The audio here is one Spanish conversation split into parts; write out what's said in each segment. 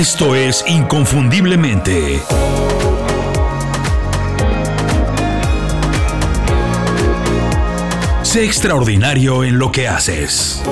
Esto es Inconfundiblemente. Sé extraordinario en lo que haces.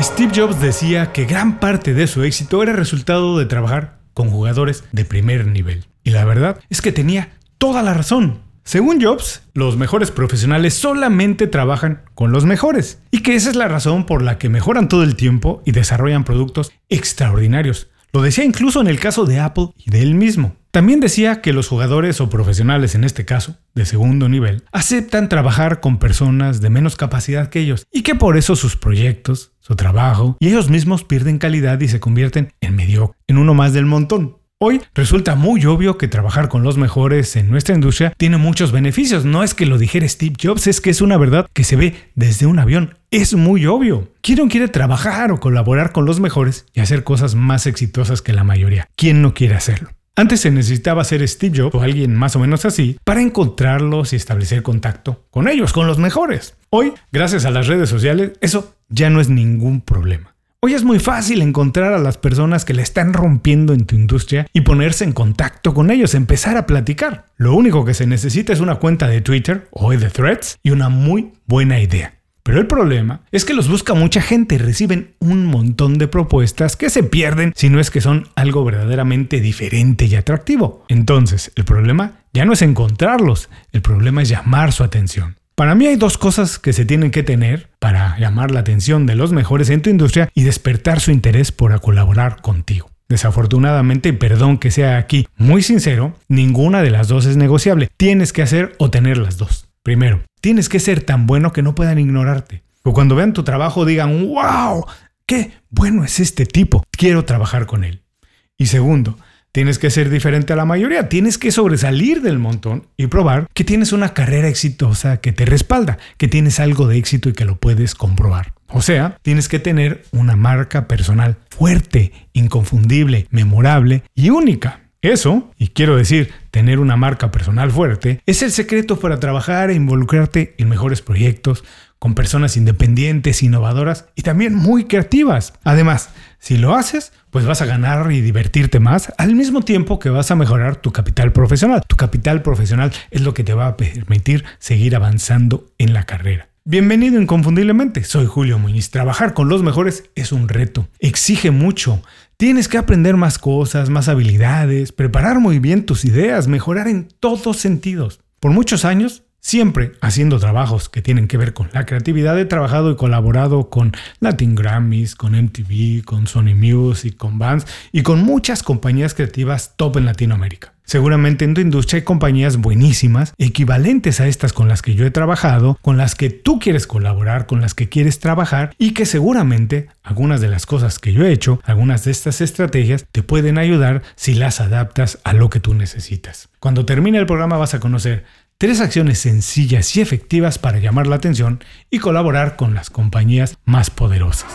Steve Jobs decía que gran parte de su éxito era resultado de trabajar con jugadores de primer nivel. Y la verdad es que tenía toda la razón. Según Jobs, los mejores profesionales solamente trabajan con los mejores y que esa es la razón por la que mejoran todo el tiempo y desarrollan productos extraordinarios. Lo decía incluso en el caso de Apple y de él mismo. También decía que los jugadores o profesionales en este caso, de segundo nivel, aceptan trabajar con personas de menos capacidad que ellos y que por eso sus proyectos, su trabajo y ellos mismos pierden calidad y se convierten en medio, en uno más del montón. Hoy resulta muy obvio que trabajar con los mejores en nuestra industria tiene muchos beneficios. No es que lo dijera Steve Jobs, es que es una verdad que se ve desde un avión. Es muy obvio. ¿Quién no quiere trabajar o colaborar con los mejores y hacer cosas más exitosas que la mayoría? ¿Quién no quiere hacerlo? Antes se necesitaba ser Steve Jobs o alguien más o menos así para encontrarlos y establecer contacto con ellos, con los mejores. Hoy, gracias a las redes sociales, eso ya no es ningún problema. Hoy es muy fácil encontrar a las personas que le están rompiendo en tu industria y ponerse en contacto con ellos, empezar a platicar. Lo único que se necesita es una cuenta de Twitter o de Threads y una muy buena idea. Pero el problema es que los busca mucha gente y reciben un montón de propuestas que se pierden si no es que son algo verdaderamente diferente y atractivo. Entonces, el problema ya no es encontrarlos, el problema es llamar su atención. Para mí hay dos cosas que se tienen que tener para llamar la atención de los mejores en tu industria y despertar su interés por colaborar contigo. Desafortunadamente, y perdón que sea aquí muy sincero, ninguna de las dos es negociable. Tienes que hacer o tener las dos. Primero, tienes que ser tan bueno que no puedan ignorarte. O cuando vean tu trabajo digan, wow, qué bueno es este tipo, quiero trabajar con él. Y segundo, Tienes que ser diferente a la mayoría, tienes que sobresalir del montón y probar que tienes una carrera exitosa que te respalda, que tienes algo de éxito y que lo puedes comprobar. O sea, tienes que tener una marca personal fuerte, inconfundible, memorable y única. Eso, y quiero decir, tener una marca personal fuerte, es el secreto para trabajar e involucrarte en mejores proyectos, con personas independientes, innovadoras y también muy creativas. Además, si lo haces, pues vas a ganar y divertirte más al mismo tiempo que vas a mejorar tu capital profesional. Tu capital profesional es lo que te va a permitir seguir avanzando en la carrera. Bienvenido inconfundiblemente, soy Julio Muñiz. Trabajar con los mejores es un reto, exige mucho. Tienes que aprender más cosas, más habilidades, preparar muy bien tus ideas, mejorar en todos sentidos. Por muchos años Siempre haciendo trabajos que tienen que ver con la creatividad, he trabajado y colaborado con Latin Grammys, con MTV, con Sony Music, con Vans y con muchas compañías creativas top en Latinoamérica. Seguramente en tu industria hay compañías buenísimas, equivalentes a estas con las que yo he trabajado, con las que tú quieres colaborar, con las que quieres trabajar y que seguramente algunas de las cosas que yo he hecho, algunas de estas estrategias te pueden ayudar si las adaptas a lo que tú necesitas. Cuando termine el programa vas a conocer Tres acciones sencillas y efectivas para llamar la atención y colaborar con las compañías más poderosas.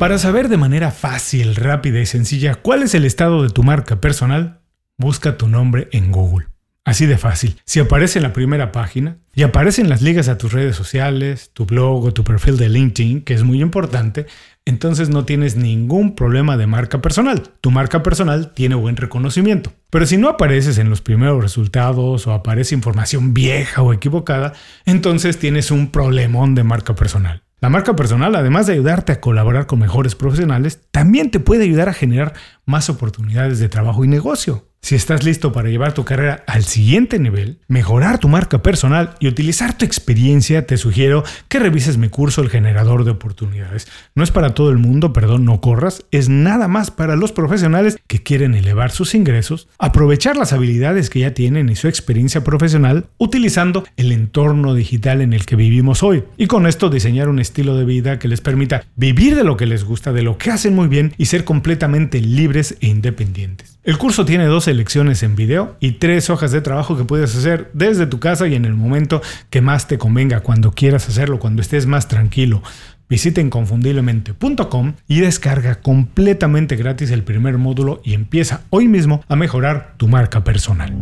Para saber de manera fácil, rápida y sencilla cuál es el estado de tu marca personal, busca tu nombre en Google. Así de fácil. Si aparece en la primera página y aparecen las ligas a tus redes sociales, tu blog o tu perfil de LinkedIn, que es muy importante, entonces no tienes ningún problema de marca personal. Tu marca personal tiene buen reconocimiento. Pero si no apareces en los primeros resultados o aparece información vieja o equivocada, entonces tienes un problemón de marca personal. La marca personal, además de ayudarte a colaborar con mejores profesionales, también te puede ayudar a generar más oportunidades de trabajo y negocio. Si estás listo para llevar tu carrera al siguiente nivel, mejorar tu marca personal y utilizar tu experiencia, te sugiero que revises mi curso El generador de oportunidades. No es para todo el mundo, perdón, no corras, es nada más para los profesionales que quieren elevar sus ingresos, aprovechar las habilidades que ya tienen y su experiencia profesional utilizando el entorno digital en el que vivimos hoy y con esto diseñar un estilo de vida que les permita vivir de lo que les gusta, de lo que hacen muy bien y ser completamente libres e independientes. El curso tiene lecciones en video y tres hojas de trabajo que puedes hacer desde tu casa y en el momento que más te convenga, cuando quieras hacerlo, cuando estés más tranquilo. Visita inconfundiblemente.com y descarga completamente gratis el primer módulo y empieza hoy mismo a mejorar tu marca personal.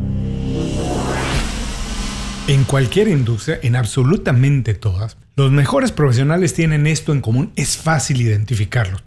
En cualquier industria, en absolutamente todas, los mejores profesionales tienen esto en común, es fácil identificarlos.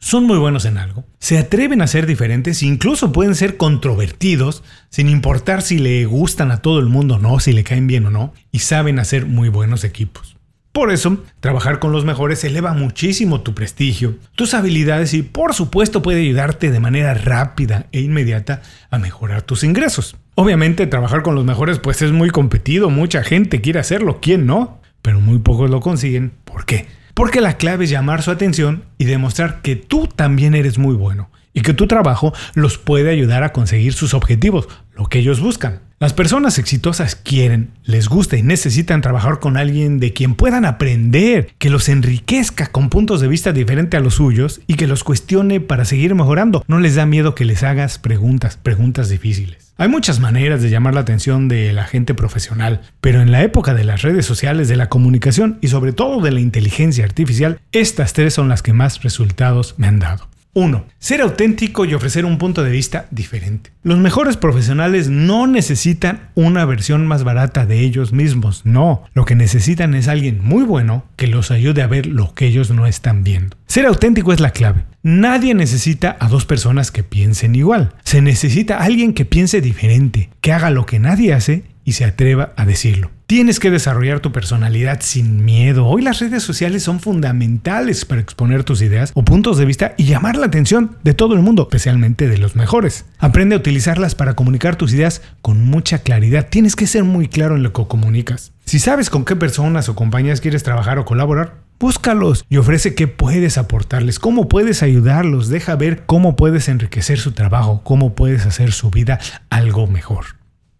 son muy buenos en algo, se atreven a ser diferentes, incluso pueden ser controvertidos, sin importar si le gustan a todo el mundo o no, si le caen bien o no, y saben hacer muy buenos equipos. Por eso, trabajar con los mejores eleva muchísimo tu prestigio, tus habilidades y por supuesto puede ayudarte de manera rápida e inmediata a mejorar tus ingresos. Obviamente trabajar con los mejores pues es muy competido, mucha gente quiere hacerlo, ¿quién no? Pero muy pocos lo consiguen. ¿Por qué? Porque la clave es llamar su atención y demostrar que tú también eres muy bueno y que tu trabajo los puede ayudar a conseguir sus objetivos, lo que ellos buscan. Las personas exitosas quieren, les gusta y necesitan trabajar con alguien de quien puedan aprender, que los enriquezca con puntos de vista diferentes a los suyos y que los cuestione para seguir mejorando. No les da miedo que les hagas preguntas, preguntas difíciles. Hay muchas maneras de llamar la atención de la gente profesional, pero en la época de las redes sociales, de la comunicación y sobre todo de la inteligencia artificial, estas tres son las que más resultados me han dado. 1. Ser auténtico y ofrecer un punto de vista diferente. Los mejores profesionales no necesitan una versión más barata de ellos mismos, no. Lo que necesitan es alguien muy bueno que los ayude a ver lo que ellos no están viendo. Ser auténtico es la clave. Nadie necesita a dos personas que piensen igual. Se necesita alguien que piense diferente, que haga lo que nadie hace y se atreva a decirlo. Tienes que desarrollar tu personalidad sin miedo. Hoy las redes sociales son fundamentales para exponer tus ideas o puntos de vista y llamar la atención de todo el mundo, especialmente de los mejores. Aprende a utilizarlas para comunicar tus ideas con mucha claridad. Tienes que ser muy claro en lo que comunicas. Si sabes con qué personas o compañías quieres trabajar o colaborar, Búscalos y ofrece qué puedes aportarles, cómo puedes ayudarlos, deja ver cómo puedes enriquecer su trabajo, cómo puedes hacer su vida algo mejor.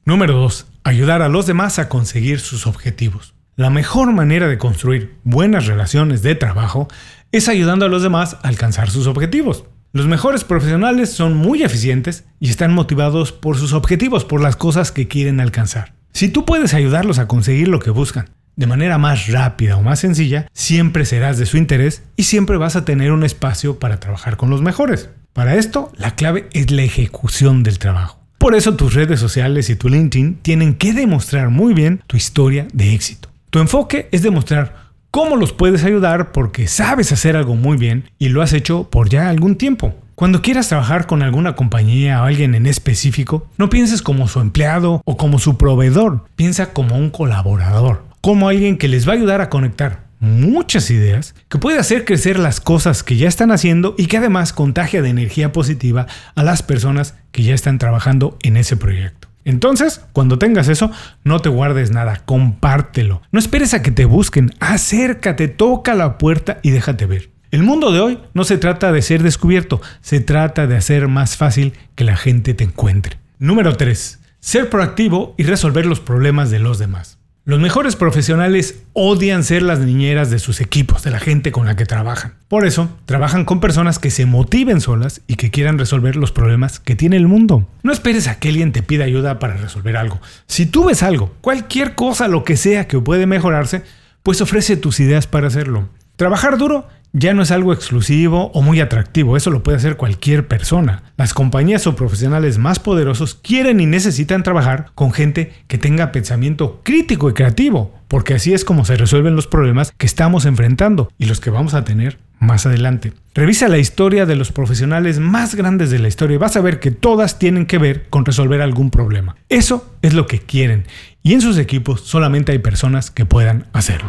Número 2 ayudar a los demás a conseguir sus objetivos. La mejor manera de construir buenas relaciones de trabajo es ayudando a los demás a alcanzar sus objetivos. Los mejores profesionales son muy eficientes y están motivados por sus objetivos, por las cosas que quieren alcanzar. Si tú puedes ayudarlos a conseguir lo que buscan de manera más rápida o más sencilla, siempre serás de su interés y siempre vas a tener un espacio para trabajar con los mejores. Para esto, la clave es la ejecución del trabajo. Por eso tus redes sociales y tu LinkedIn tienen que demostrar muy bien tu historia de éxito. Tu enfoque es demostrar cómo los puedes ayudar porque sabes hacer algo muy bien y lo has hecho por ya algún tiempo. Cuando quieras trabajar con alguna compañía o alguien en específico, no pienses como su empleado o como su proveedor, piensa como un colaborador, como alguien que les va a ayudar a conectar muchas ideas que puede hacer crecer las cosas que ya están haciendo y que además contagia de energía positiva a las personas que ya están trabajando en ese proyecto. Entonces, cuando tengas eso, no te guardes nada, compártelo. No esperes a que te busquen, acércate, toca la puerta y déjate ver. El mundo de hoy no se trata de ser descubierto, se trata de hacer más fácil que la gente te encuentre. Número 3. Ser proactivo y resolver los problemas de los demás. Los mejores profesionales odian ser las niñeras de sus equipos, de la gente con la que trabajan. Por eso, trabajan con personas que se motiven solas y que quieran resolver los problemas que tiene el mundo. No esperes a que alguien te pida ayuda para resolver algo. Si tú ves algo, cualquier cosa, lo que sea que puede mejorarse, pues ofrece tus ideas para hacerlo. Trabajar duro ya no es algo exclusivo o muy atractivo, eso lo puede hacer cualquier persona. Las compañías o profesionales más poderosos quieren y necesitan trabajar con gente que tenga pensamiento crítico y creativo, porque así es como se resuelven los problemas que estamos enfrentando y los que vamos a tener más adelante. Revisa la historia de los profesionales más grandes de la historia y vas a ver que todas tienen que ver con resolver algún problema. Eso es lo que quieren y en sus equipos solamente hay personas que puedan hacerlo.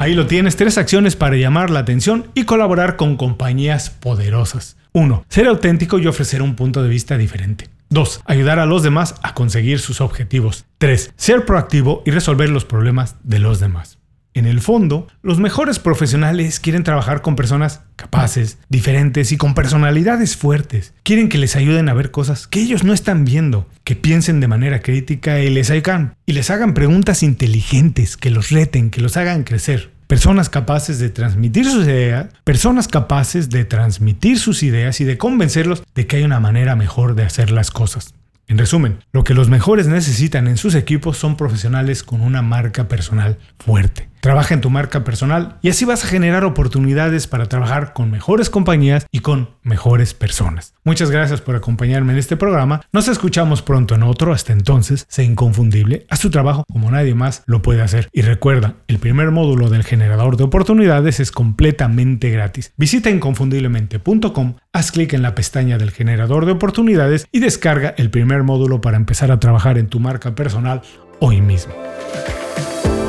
Ahí lo tienes, tres acciones para llamar la atención y colaborar con compañías poderosas. 1. Ser auténtico y ofrecer un punto de vista diferente. 2. Ayudar a los demás a conseguir sus objetivos. 3. Ser proactivo y resolver los problemas de los demás. En el fondo, los mejores profesionales quieren trabajar con personas capaces, diferentes y con personalidades fuertes. Quieren que les ayuden a ver cosas que ellos no están viendo, que piensen de manera crítica y les hagan, y les hagan preguntas inteligentes, que los reten, que los hagan crecer. Personas capaces de transmitir sus ideas, personas capaces de transmitir sus ideas y de convencerlos de que hay una manera mejor de hacer las cosas. En resumen, lo que los mejores necesitan en sus equipos son profesionales con una marca personal fuerte Trabaja en tu marca personal y así vas a generar oportunidades para trabajar con mejores compañías y con mejores personas. Muchas gracias por acompañarme en este programa. Nos escuchamos pronto en otro. Hasta entonces, sé inconfundible. Haz tu trabajo como nadie más lo puede hacer. Y recuerda, el primer módulo del generador de oportunidades es completamente gratis. Visita inconfundiblemente.com, haz clic en la pestaña del generador de oportunidades y descarga el primer módulo para empezar a trabajar en tu marca personal hoy mismo.